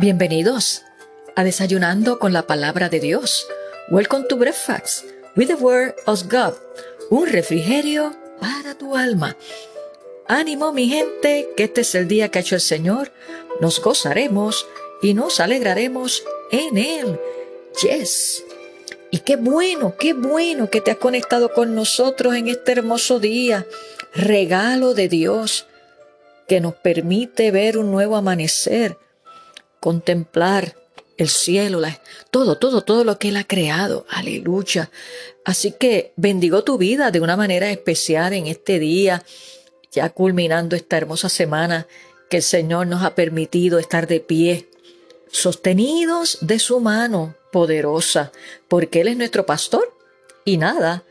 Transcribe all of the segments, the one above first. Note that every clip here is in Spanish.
Bienvenidos a Desayunando con la Palabra de Dios. Welcome to Breakfast with the Word of God. Un refrigerio para tu alma. Ánimo mi gente, que este es el día que ha hecho el Señor. Nos gozaremos y nos alegraremos en Él. Yes. Y qué bueno, qué bueno que te has conectado con nosotros en este hermoso día. Regalo de Dios que nos permite ver un nuevo amanecer contemplar el cielo, todo, todo, todo lo que Él ha creado. Aleluya. Así que bendigo tu vida de una manera especial en este día, ya culminando esta hermosa semana que el Señor nos ha permitido estar de pie, sostenidos de su mano poderosa, porque Él es nuestro pastor y nada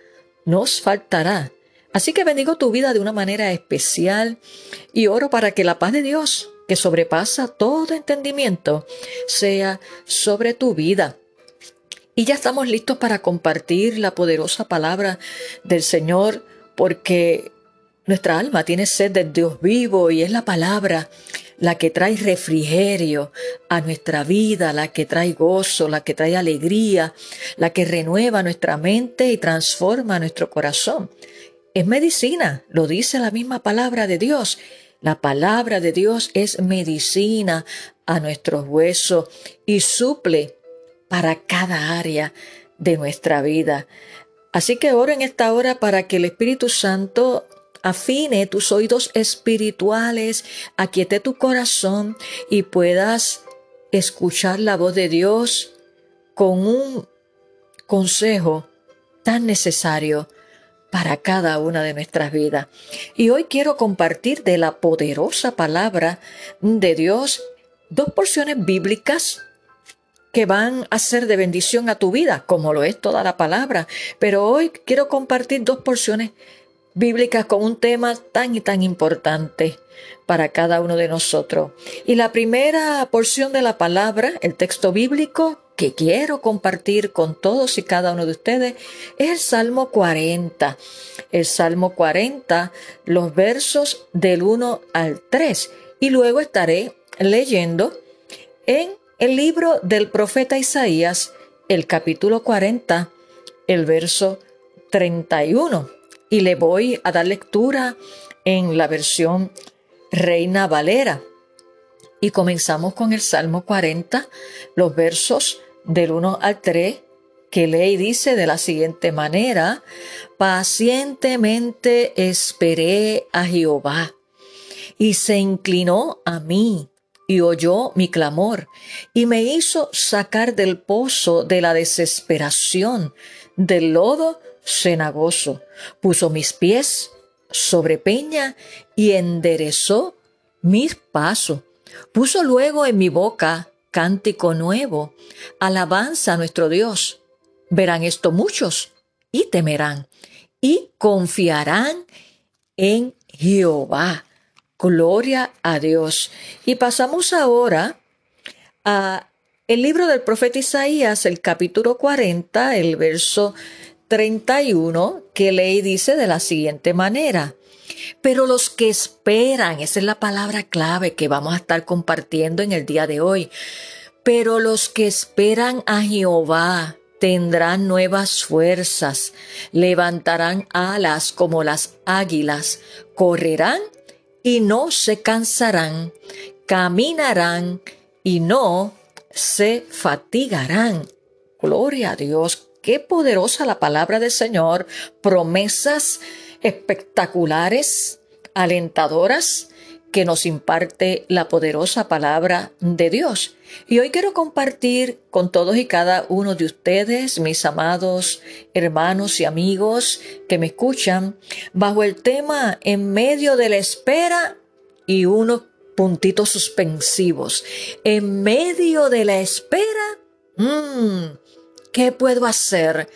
nos faltará. Así que bendigo tu vida de una manera especial y oro para que la paz de Dios que sobrepasa todo entendimiento sea sobre tu vida. Y ya estamos listos para compartir la poderosa palabra del Señor porque nuestra alma tiene sed de Dios vivo y es la palabra la que trae refrigerio a nuestra vida, la que trae gozo, la que trae alegría, la que renueva nuestra mente y transforma nuestro corazón. Es medicina, lo dice la misma palabra de Dios la palabra de Dios es medicina a nuestros huesos y suple para cada área de nuestra vida. Así que oro en esta hora para que el Espíritu Santo afine tus oídos espirituales, aquiete tu corazón y puedas escuchar la voz de Dios con un consejo tan necesario para cada una de nuestras vidas. Y hoy quiero compartir de la poderosa palabra de Dios dos porciones bíblicas que van a ser de bendición a tu vida, como lo es toda la palabra. Pero hoy quiero compartir dos porciones bíblicas con un tema tan y tan importante para cada uno de nosotros. Y la primera porción de la palabra, el texto bíblico, que quiero compartir con todos y cada uno de ustedes es el Salmo 40. El Salmo 40, los versos del 1 al 3. Y luego estaré leyendo en el libro del profeta Isaías, el capítulo 40, el verso 31. Y le voy a dar lectura en la versión Reina Valera. Y comenzamos con el Salmo 40, los versos del 1 al 3, que lee y dice de la siguiente manera, pacientemente esperé a Jehová y se inclinó a mí y oyó mi clamor y me hizo sacar del pozo de la desesperación, del lodo cenagoso, puso mis pies sobre peña y enderezó mis pasos, puso luego en mi boca cántico nuevo, alabanza a nuestro Dios. Verán esto muchos y temerán y confiarán en Jehová. Gloria a Dios. Y pasamos ahora a el libro del profeta Isaías, el capítulo 40, el verso 31, que lee y dice de la siguiente manera. Pero los que esperan, esa es la palabra clave que vamos a estar compartiendo en el día de hoy. Pero los que esperan a Jehová tendrán nuevas fuerzas, levantarán alas como las águilas, correrán y no se cansarán, caminarán y no se fatigarán. Gloria a Dios, qué poderosa la palabra del Señor, promesas espectaculares, alentadoras, que nos imparte la poderosa palabra de Dios. Y hoy quiero compartir con todos y cada uno de ustedes, mis amados hermanos y amigos que me escuchan, bajo el tema en medio de la espera y unos puntitos suspensivos. En medio de la espera, mmm, ¿qué puedo hacer?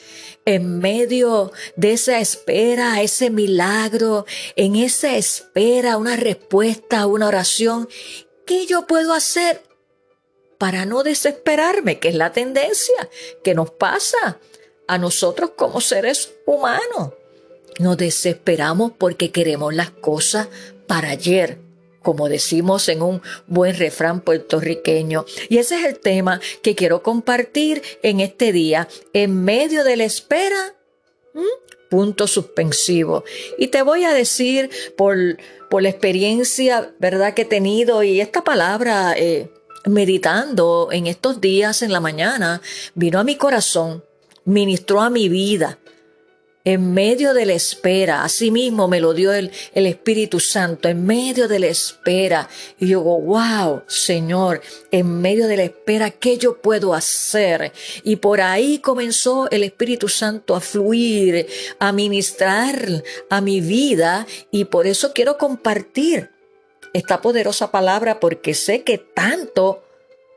en medio de esa espera, ese milagro, en esa espera, una respuesta, una oración, ¿qué yo puedo hacer para no desesperarme? Que es la tendencia que nos pasa a nosotros como seres humanos. Nos desesperamos porque queremos las cosas para ayer. Como decimos en un buen refrán puertorriqueño. Y ese es el tema que quiero compartir en este día. En medio de la espera, punto suspensivo. Y te voy a decir por, por la experiencia, ¿verdad?, que he tenido y esta palabra, eh, meditando en estos días en la mañana, vino a mi corazón, ministró a mi vida en medio de la espera, así mismo me lo dio el, Espíritu Santo, en medio de la espera. Y yo digo, wow, Señor, en medio de la espera, ¿qué yo puedo hacer? Y por ahí comenzó el Espíritu Santo a fluir, a ministrar a mi vida y por eso quiero compartir esta poderosa palabra porque sé que tanto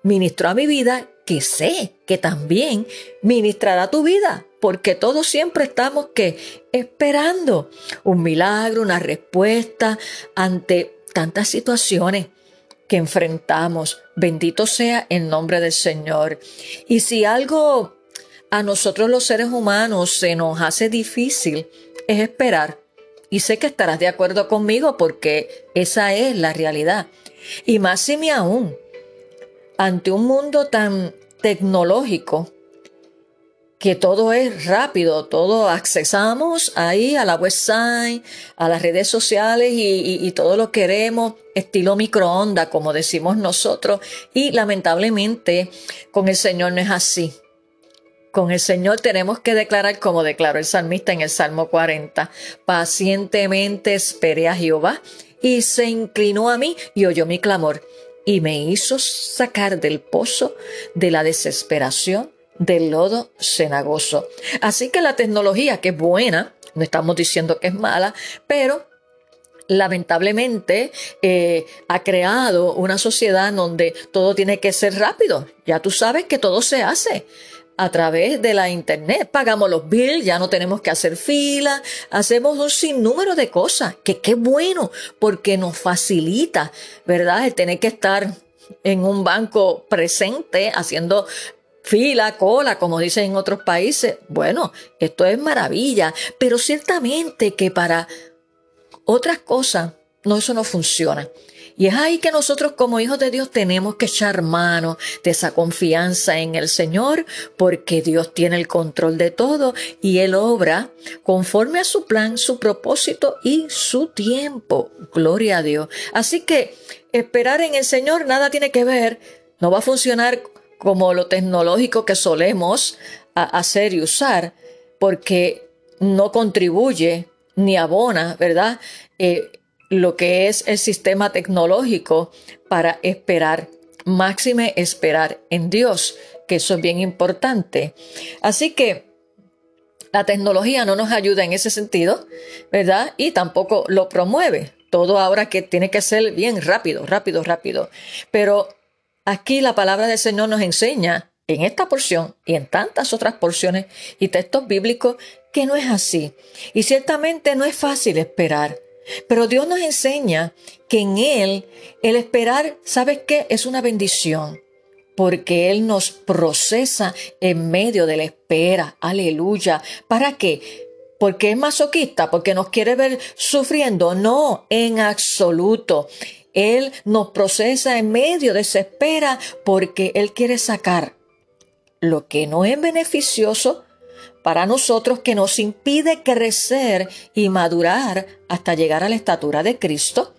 ministró a mi vida que sé que también ministrará tu vida, porque todos siempre estamos que esperando un milagro, una respuesta ante tantas situaciones que enfrentamos. Bendito sea el nombre del Señor. Y si algo a nosotros los seres humanos se nos hace difícil, es esperar. Y sé que estarás de acuerdo conmigo porque esa es la realidad. Y más si me aún, ante un mundo tan tecnológico que todo es rápido, todo accesamos ahí a la website, a las redes sociales y, todo lo queremos estilo microondas, como decimos nosotros, y lamentablemente con el Señor no es así. Con el Señor tenemos que declarar, como declaró el salmista en el Salmo 40, pacientemente esperé a Jehová y se inclinó a mí y oyó mi clamor y me hizo sacar del pozo de la desesperación del lodo cenagoso. Así que la tecnología, que es buena, no estamos diciendo que es mala, pero lamentablemente eh, ha creado una sociedad donde todo tiene que ser rápido. Ya tú sabes que todo se hace a través de la internet. Pagamos los bills, ya no tenemos que hacer fila, hacemos un sinnúmero de cosas, que qué bueno, porque nos facilita, ¿verdad? El tener que estar en un banco presente haciendo fila, cola, como dicen en otros países. Bueno, esto es maravilla, pero ciertamente que para otras cosas, no, eso no funciona. Y es ahí que nosotros como hijos de Dios tenemos que echar mano de esa confianza en el Señor, porque Dios tiene el control de todo y Él obra conforme a su plan, su propósito y su tiempo. Gloria a Dios. Así que esperar en el Señor nada tiene que ver, no va a funcionar como lo tecnológico que solemos hacer y usar, porque no contribuye ni abona, ¿verdad? Eh, lo que es el sistema tecnológico para esperar, máxime esperar en Dios, que eso es bien importante. Así que la tecnología no nos ayuda en ese sentido, ¿verdad? Y tampoco lo promueve. Todo ahora que tiene que ser bien rápido, rápido, rápido. Pero aquí la palabra del Señor nos enseña en esta porción y en tantas otras porciones y textos bíblicos que no es así. Y ciertamente no es fácil esperar. Pero Dios nos enseña que en Él el esperar, ¿sabes qué? Es una bendición, porque Él nos procesa en medio de la espera. Aleluya. ¿Para qué? Porque es masoquista, porque nos quiere ver sufriendo. No, en absoluto. Él nos procesa en medio de esa espera porque Él quiere sacar lo que no es beneficioso para nosotros que nos impide crecer y madurar hasta llegar a la estatura de Cristo.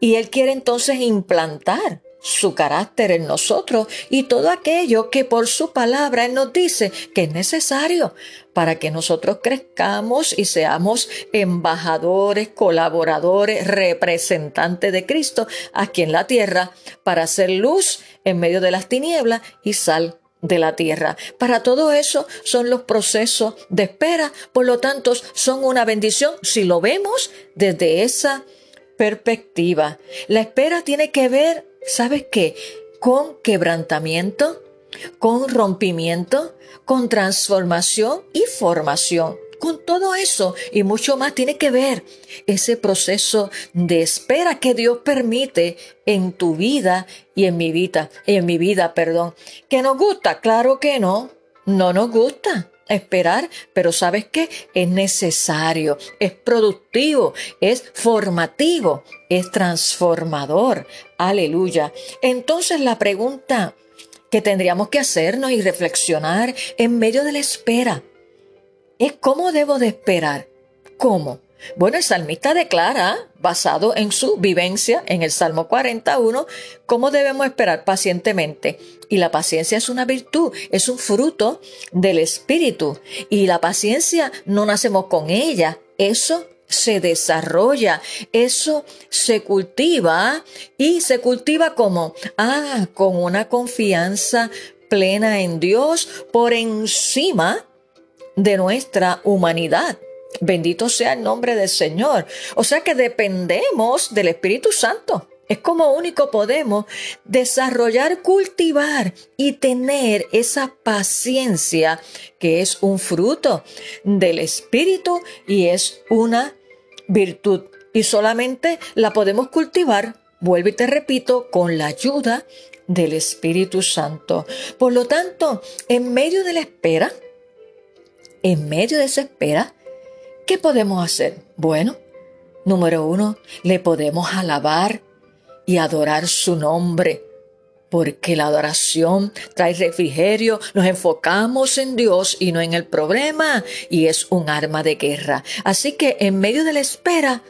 Y Él quiere entonces implantar su carácter en nosotros y todo aquello que por su palabra nos dice que es necesario para que nosotros crezcamos y seamos embajadores, colaboradores, representantes de Cristo aquí en la tierra para hacer luz en medio de las tinieblas y sal de la tierra. Para todo eso son los procesos de espera, por lo tanto son una bendición si lo vemos desde esa perspectiva. La espera tiene que ver, ¿sabes qué? Con quebrantamiento, con rompimiento, con transformación y formación. Con todo eso y mucho más tiene que ver ese proceso de espera que Dios permite en tu vida y en mi vida, en mi vida, perdón. ¿Que nos gusta? Claro que no, no nos gusta. Esperar, pero ¿sabes qué? Es necesario, es productivo, es formativo, es transformador. Aleluya. Entonces la pregunta que tendríamos que hacernos y reflexionar en medio de la espera es cómo debo de esperar. ¿Cómo? Bueno, el salmista declara, basado en su vivencia en el Salmo 41, cómo debemos esperar pacientemente. Y la paciencia es una virtud, es un fruto del Espíritu. Y la paciencia no nacemos con ella, eso se desarrolla, eso se cultiva y se cultiva como, ah, con una confianza plena en Dios por encima de nuestra humanidad. Bendito sea el nombre del Señor. O sea que dependemos del Espíritu Santo. Es como único podemos desarrollar, cultivar y tener esa paciencia que es un fruto del Espíritu y es una virtud. Y solamente la podemos cultivar, vuelvo y te repito, con la ayuda del Espíritu Santo. Por lo tanto, en medio de la espera, en medio de esa espera, ¿qué podemos hacer? Bueno, número uno, le podemos alabar y adorar su nombre, porque la adoración trae refrigerio, nos enfocamos en Dios y no en el problema, y es un arma de guerra. Así que en medio de la espera,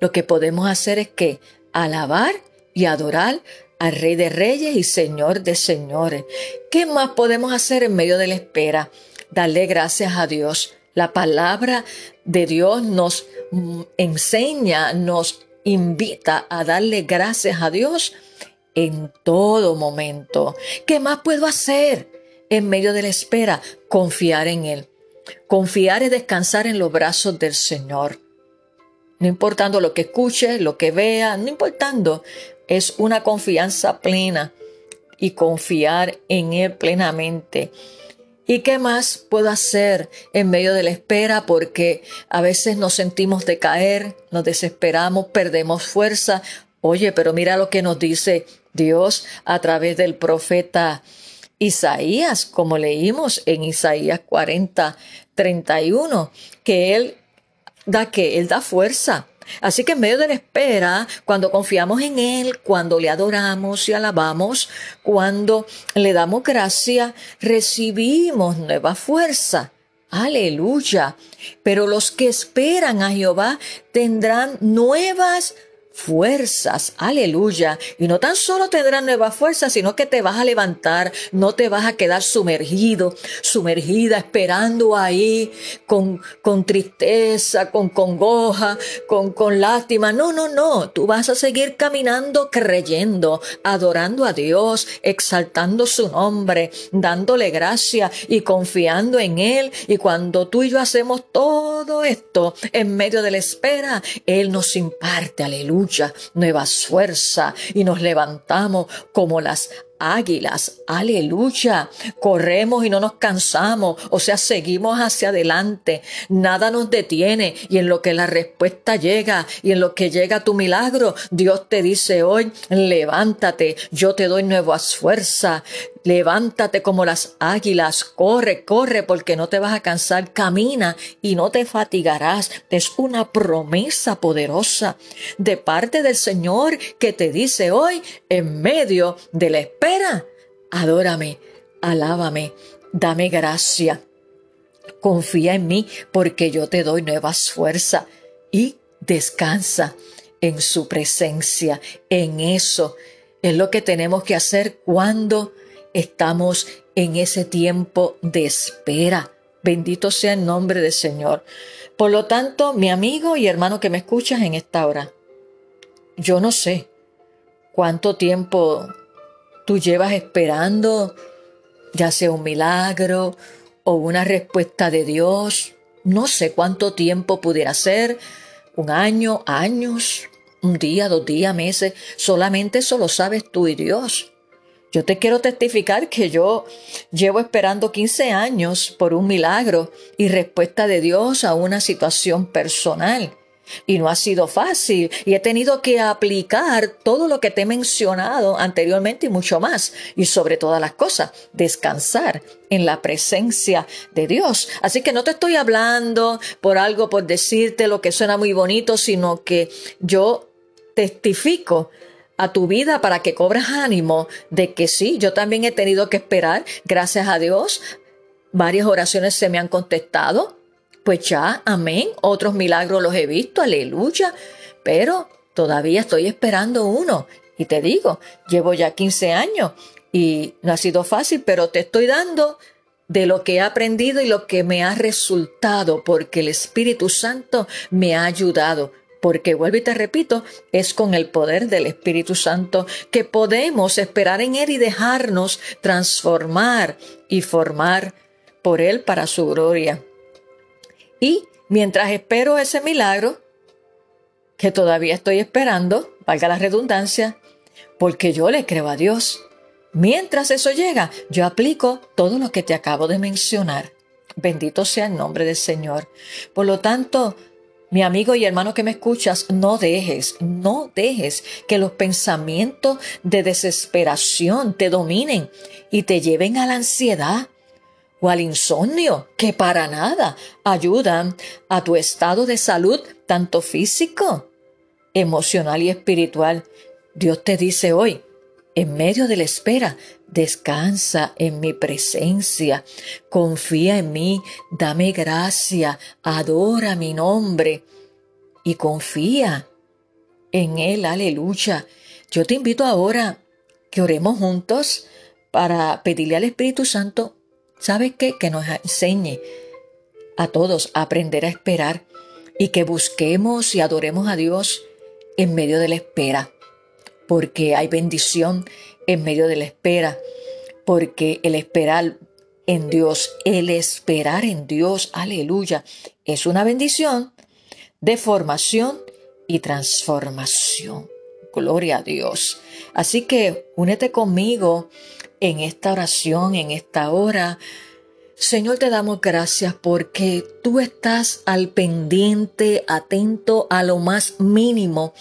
lo que podemos hacer es que alabar y adorar al Rey de Reyes y Señor de Señores. ¿Qué más podemos hacer en medio de la espera? Darle gracias a Dios. La palabra de Dios nos mm, enseña, nos invita a darle gracias a Dios en todo momento. ¿Qué más puedo hacer en medio de la espera? Confiar en Él. Confiar y descansar en los brazos del Señor. No importando lo que escuche, lo que vea, no importando, es una confianza plena y confiar en Él plenamente. ¿Y qué más puedo hacer en medio de la espera? Porque a veces nos sentimos decaer, nos desesperamos, perdemos fuerza. Oye, pero mira lo que nos dice Dios a través del profeta Isaías, como leímos en Isaías 40, 31, que Él da que Él da fuerza Así que en medio de la espera, cuando confiamos en Él, cuando le adoramos y alabamos, cuando le damos gracia, recibimos nueva fuerza. Aleluya. Pero los que esperan a Jehová tendrán nuevas fuerzas, aleluya. Y no tan solo tendrás nuevas fuerzas, sino que te vas a levantar, no te vas a quedar sumergido, sumergida, esperando ahí con, con tristeza, con congoja, con, con lástima. No, no, no, tú vas a seguir caminando creyendo, adorando a Dios, exaltando su nombre, dándole gracia y confiando en Él. Y cuando tú y yo hacemos todo esto en medio de la espera, Él nos imparte, aleluya nuevas fuerzas y nos levantamos como las águilas, aleluya. Corremos y no nos cansamos, o sea, seguimos hacia adelante, nada nos detiene. Y en lo que la respuesta llega y en lo que llega tu milagro, Dios te dice hoy, levántate, yo te doy nuevas fuerzas, Levántate como las águilas, corre, corre, porque no te vas a cansar, camina y no te fatigarás. Es una promesa poderosa de parte del Señor que te dice hoy, en medio de la espera, adórame, alábame, dame gracia. Confía en mí porque yo te doy nuevas fuerzas y descansa en su presencia, en eso. Es lo que tenemos que hacer cuando estamos en ese tiempo de espera. Bendito sea el nombre del Señor. Por lo tanto, mi amigo y hermano que me escuchas en esta hora, yo no sé cuánto tiempo tú llevas esperando, ya sea un milagro o una respuesta de Dios. No sé cuánto tiempo pudiera ser, un año, años, un día, dos días, meses. Solamente eso lo sabes tú y Dios. Yo te quiero testificar que yo llevo esperando 15 años por un milagro y respuesta de Dios a una situación personal. Y no ha sido fácil. Y he tenido que aplicar todo lo que te he mencionado anteriormente y mucho más. Y sobre todas las cosas descansar en la presencia de Dios. Así que no te estoy hablando por algo por decirte lo que suena muy bonito, sino que yo testifico a tu vida para que cobres ánimo de que sí, yo también he tenido que esperar, gracias a Dios, varias oraciones se me han contestado, pues ya, amén, otros milagros los he visto, aleluya, pero todavía estoy esperando uno. Y te digo, llevo ya 15 años y no ha sido fácil, pero te estoy dando de lo que he aprendido y lo que me ha resultado, porque el Espíritu Santo me ha ayudado porque vuelvo y te repito, es con el poder del Espíritu Santo que podemos esperar en Él y dejarnos transformar y formar por Él para su gloria. Y mientras espero ese milagro, que todavía estoy esperando, valga la redundancia, porque yo le creo a Dios. Mientras eso llega, yo aplico todo lo que te acabo de mencionar. Bendito sea el nombre del Señor. Por lo tanto, mi amigo y hermano que me escuchas, no dejes, no dejes que los pensamientos de desesperación te dominen y te lleven a la ansiedad al insomnio, que para nada ayudan a tu estado de salud, tanto físico, emocional y espiritual. Dios te dice hoy, en medio de la espera, descansa en mi presencia, confía en mí, dame gracia, adora mi nombre y confía en Él, aleluya. Yo te invito ahora que oremos juntos para pedirle al Espíritu Santo, ¿sabes qué? Que nos enseñe a todos a aprender a esperar y que busquemos y adoremos a Dios en medio de la espera porque hay bendición en medio de la espera, porque el esperar en Dios, el esperar en Dios, aleluya, es una bendición de formación y transformación. Gloria a Dios. Así que únete conmigo en esta oración, en esta hora. Señor, te damos gracias porque tú estás al pendiente, atento a lo más mínimo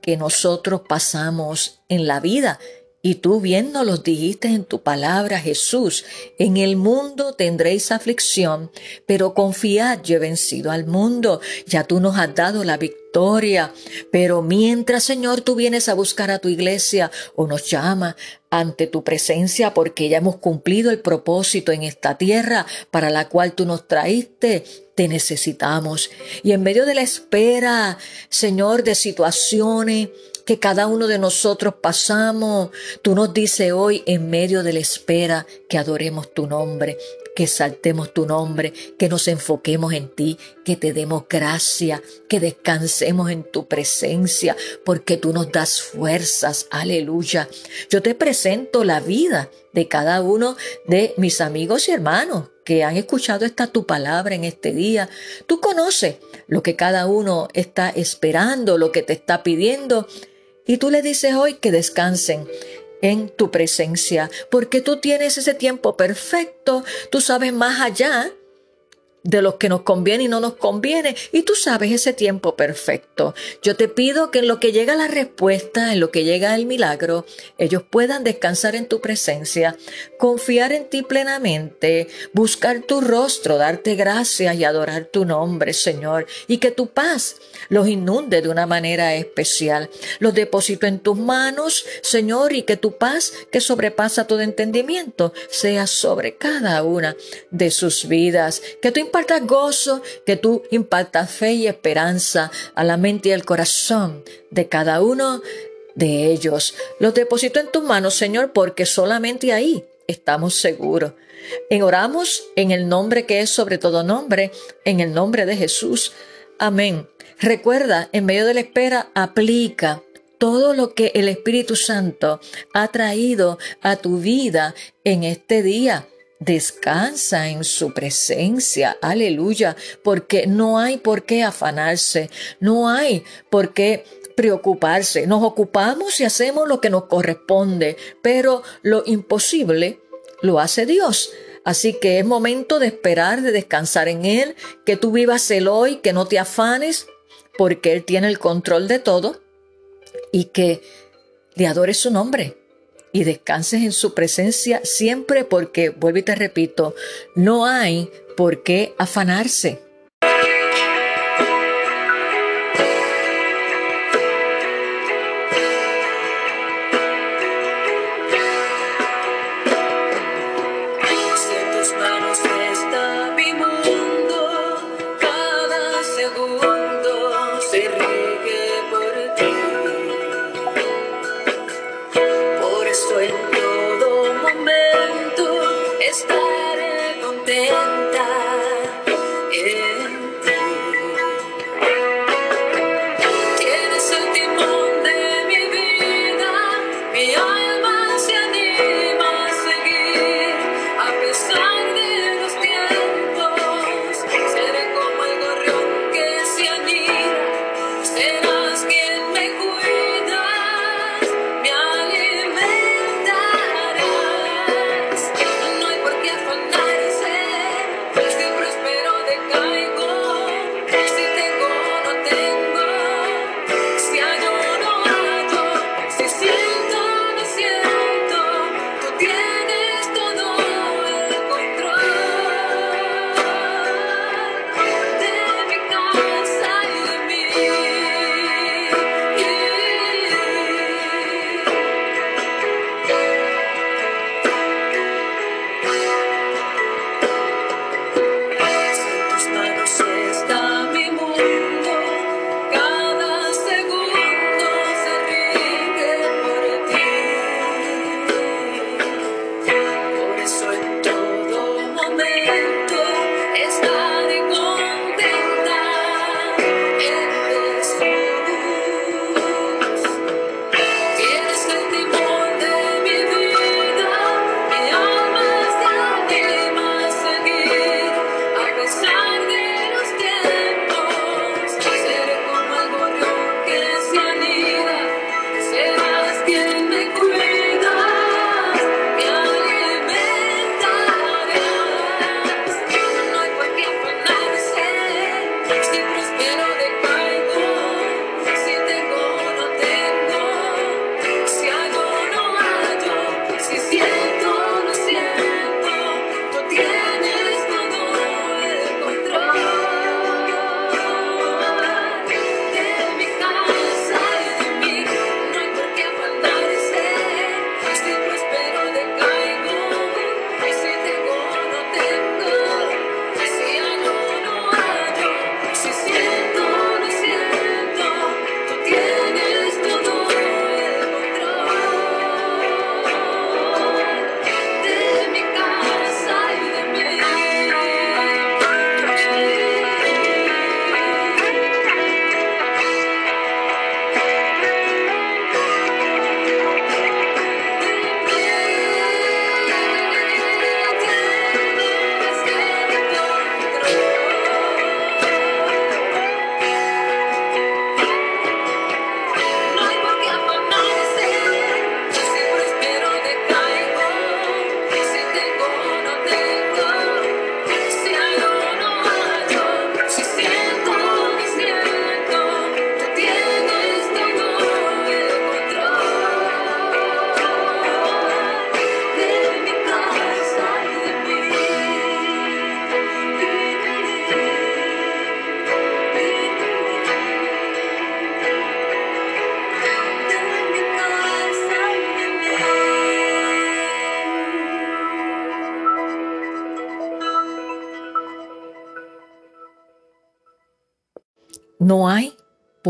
que nosotros pasamos en la vida. Y tú bien nos lo dijiste en tu palabra, Jesús, en el mundo tendréis aflicción, pero confiad, yo he vencido al mundo, ya tú nos has dado la victoria. Pero mientras, Señor, tú vienes a buscar a tu iglesia o nos llama ante tu presencia porque ya hemos cumplido el propósito en esta tierra para la cual tú nos traíste, te necesitamos. Y en medio de la espera, Señor, de situaciones que cada uno de nosotros pasamos, tú nos dices hoy en medio de la espera que adoremos tu nombre, que saltemos tu nombre, que nos enfoquemos en ti, que te demos gracia, que descansemos en tu presencia, porque tú nos das fuerzas. Aleluya. Yo te presento la vida de cada uno de mis amigos y hermanos que han escuchado esta tu palabra en este día. Tú conoces lo que cada uno está esperando, lo que te está pidiendo. Y tú le dices hoy que descansen en tu presencia, porque tú tienes ese tiempo perfecto, tú sabes más allá de lo que nos conviene y no nos conviene. Y tú sabes ese tiempo perfecto. Yo te pido que en lo que llega la respuesta, en lo que llega el milagro, ellos puedan descansar en tu presencia, confiar en ti plenamente, buscar tu rostro, darte gracias y adorar tu nombre, Señor. Y que tu paz los inunde de una manera especial. Los deposito en tus manos, Señor, y que tu paz, que sobrepasa todo entendimiento, sea sobre cada una de sus vidas. Que tú impartas gozo, que tú impartas fe y esperanza a la mente y al corazón de cada uno de ellos. Los deposito en tus manos, Señor, porque solamente ahí estamos seguros. En oramos en el nombre que es sobre todo nombre, en el nombre de Jesús. Amén. Recuerda, en medio de la espera, aplica todo lo que el Espíritu Santo ha traído a tu vida en este día. Descansa en su presencia, aleluya, porque no hay por qué afanarse, no hay por qué preocuparse. Nos ocupamos y hacemos lo que nos corresponde, pero lo imposible lo hace Dios. Así que es momento de esperar, de descansar en Él, que tú vivas el hoy, que no te afanes, porque Él tiene el control de todo y que le adores su nombre y descanses en su presencia siempre porque, vuelvo y te repito, no hay por qué afanarse.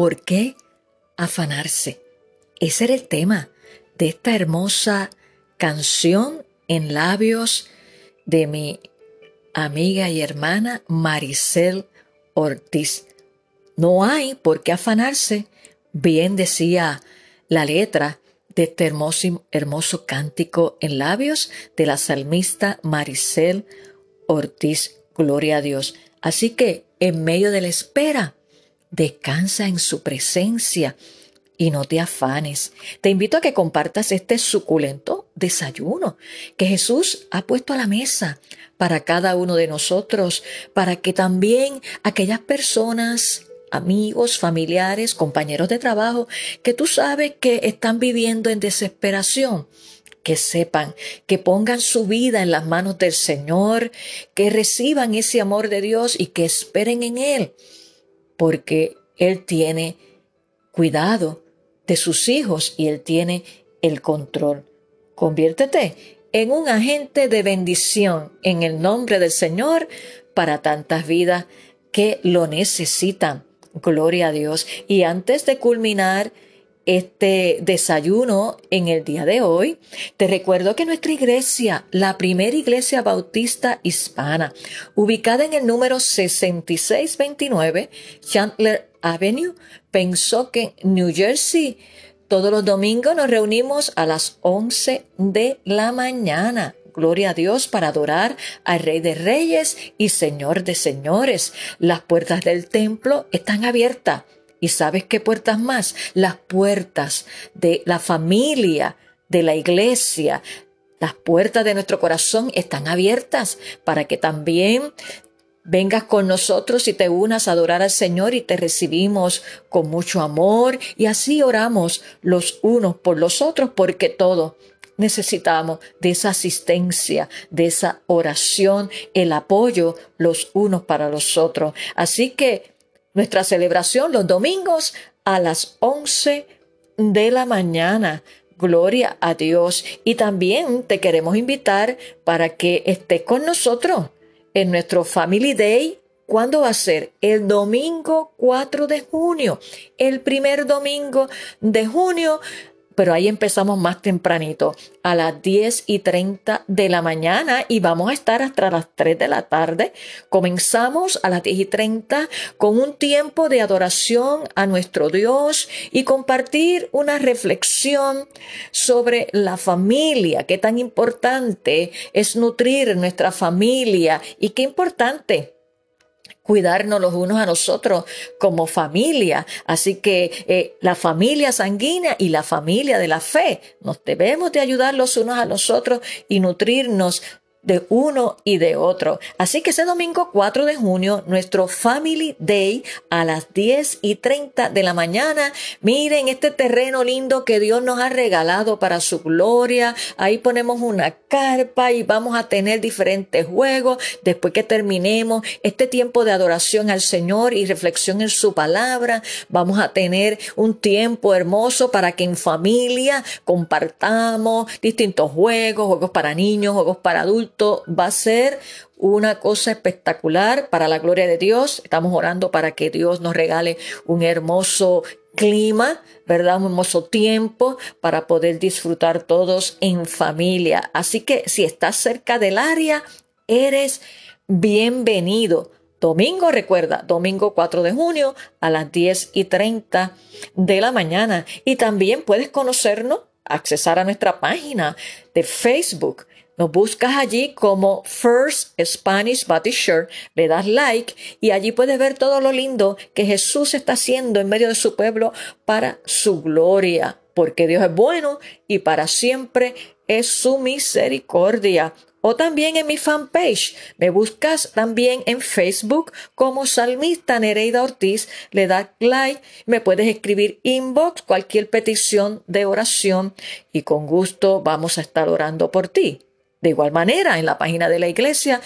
Por qué afanarse. Ese era el tema de esta hermosa canción en labios de mi amiga y hermana Maricel Ortiz. No hay por qué afanarse, bien decía la letra de este hermoso, hermoso cántico en labios de la salmista Maricel Ortiz. Gloria a Dios. Así que en medio de la espera, Descansa en su presencia y no te afanes. Te invito a que compartas este suculento desayuno que Jesús ha puesto a la mesa para cada uno de nosotros, para que también aquellas personas amigos, familiares, compañeros de trabajo que tú sabes que están viviendo en desesperación, que sepan, que pongan su vida en las manos del Señor, que reciban ese amor de Dios y que esperen en Él, porque Él tiene cuidado de sus hijos y Él tiene el control. Conviértete en un agente de bendición en el nombre del Señor para tantas vidas que lo necesitan. Gloria a Dios. Y antes de culminar este desayuno en el día de hoy, te recuerdo que nuestra iglesia, la primera iglesia bautista hispana, ubicada en el número 6629 Chandler Avenue, Pensoken, New Jersey, todos los domingos nos reunimos a las 11 de la mañana. Gloria a Dios para adorar al Rey de Reyes y Señor de Señores. Las puertas del templo están abiertas. ¿Y sabes qué puertas más? Las puertas de la familia, de la iglesia, las puertas de nuestro corazón están abiertas para que también vengas con nosotros y te unas a adorar al Señor y te recibimos con mucho amor y así oramos los unos por los otros porque todo necesitamos de esa asistencia, de esa oración, el apoyo los unos para los otros. Así que nuestra celebración los domingos a las 11 de la mañana. Gloria a Dios. Y también te queremos invitar para que estés con nosotros en nuestro Family Day ¿Cuándo va a ser? El domingo 4 de junio, el primer domingo de junio pero ahí empezamos más tempranito, a las 10 y 30 de la mañana y vamos a estar hasta las 3 de la tarde. Comenzamos a las 10 y 30 con un tiempo de adoración a nuestro Dios y compartir una reflexión sobre la familia, qué tan importante es nutrir nuestra familia y qué importante cuidarnos los unos a nosotros como familia. Así que eh, la familia sanguínea y la familia de la fe nos debemos de ayudar los unos a los otros y nutrirnos de uno y de otro. Así que ese domingo 4 de junio, nuestro Family Day a las 10 y 30 de la mañana. Miren este terreno lindo que Dios nos ha regalado para su gloria. Ahí ponemos una carpa y vamos a tener diferentes juegos. Después que terminemos este tiempo de adoración al Señor y reflexión en su palabra, vamos a tener un tiempo hermoso para que en familia compartamos distintos juegos, juegos para niños, juegos para adultos va a ser una cosa espectacular para la gloria de Dios. Estamos orando para que Dios nos regale un hermoso clima, ¿verdad? Un hermoso tiempo para poder disfrutar todos en familia. Así que si estás cerca del área, eres bienvenido. Domingo, recuerda, domingo 4 de junio a las 10 y 30 de la mañana. Y también puedes conocernos, accesar a nuestra página de Facebook nos buscas allí como First Spanish Baptist le das like y allí puedes ver todo lo lindo que Jesús está haciendo en medio de su pueblo para su gloria, porque Dios es bueno y para siempre es su misericordia. O también en mi fanpage. Me buscas también en Facebook como Salmista Nereida Ortiz. Le das like. Me puedes escribir inbox, cualquier petición de oración. Y con gusto vamos a estar orando por ti. De igual manera, en la página de la iglesia,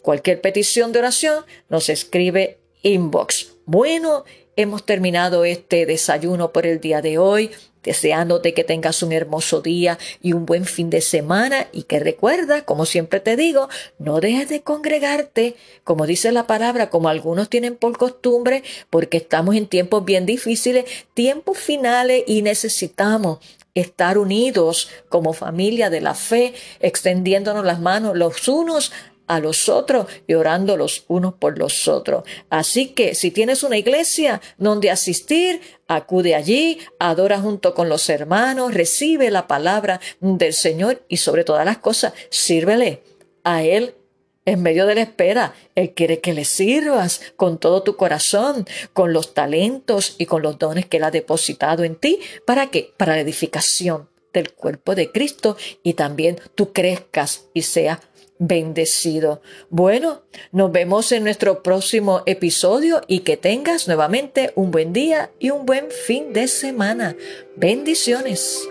cualquier petición de oración nos escribe inbox. Bueno, hemos terminado este desayuno por el día de hoy, deseándote que tengas un hermoso día y un buen fin de semana y que recuerda, como siempre te digo, no dejes de congregarte, como dice la palabra, como algunos tienen por costumbre, porque estamos en tiempos bien difíciles, tiempos finales y necesitamos estar unidos como familia de la fe, extendiéndonos las manos los unos a los otros y orando los unos por los otros. Así que si tienes una iglesia donde asistir, acude allí, adora junto con los hermanos, recibe la palabra del Señor y sobre todas las cosas, sírvele a Él en medio de la espera, Él quiere que le sirvas con todo tu corazón, con los talentos y con los dones que Él ha depositado en ti. ¿Para qué? Para la edificación del cuerpo de Cristo y también tú crezcas y seas bendecido. Bueno, nos vemos en nuestro próximo episodio y que tengas nuevamente un buen día y un buen fin de semana. Bendiciones.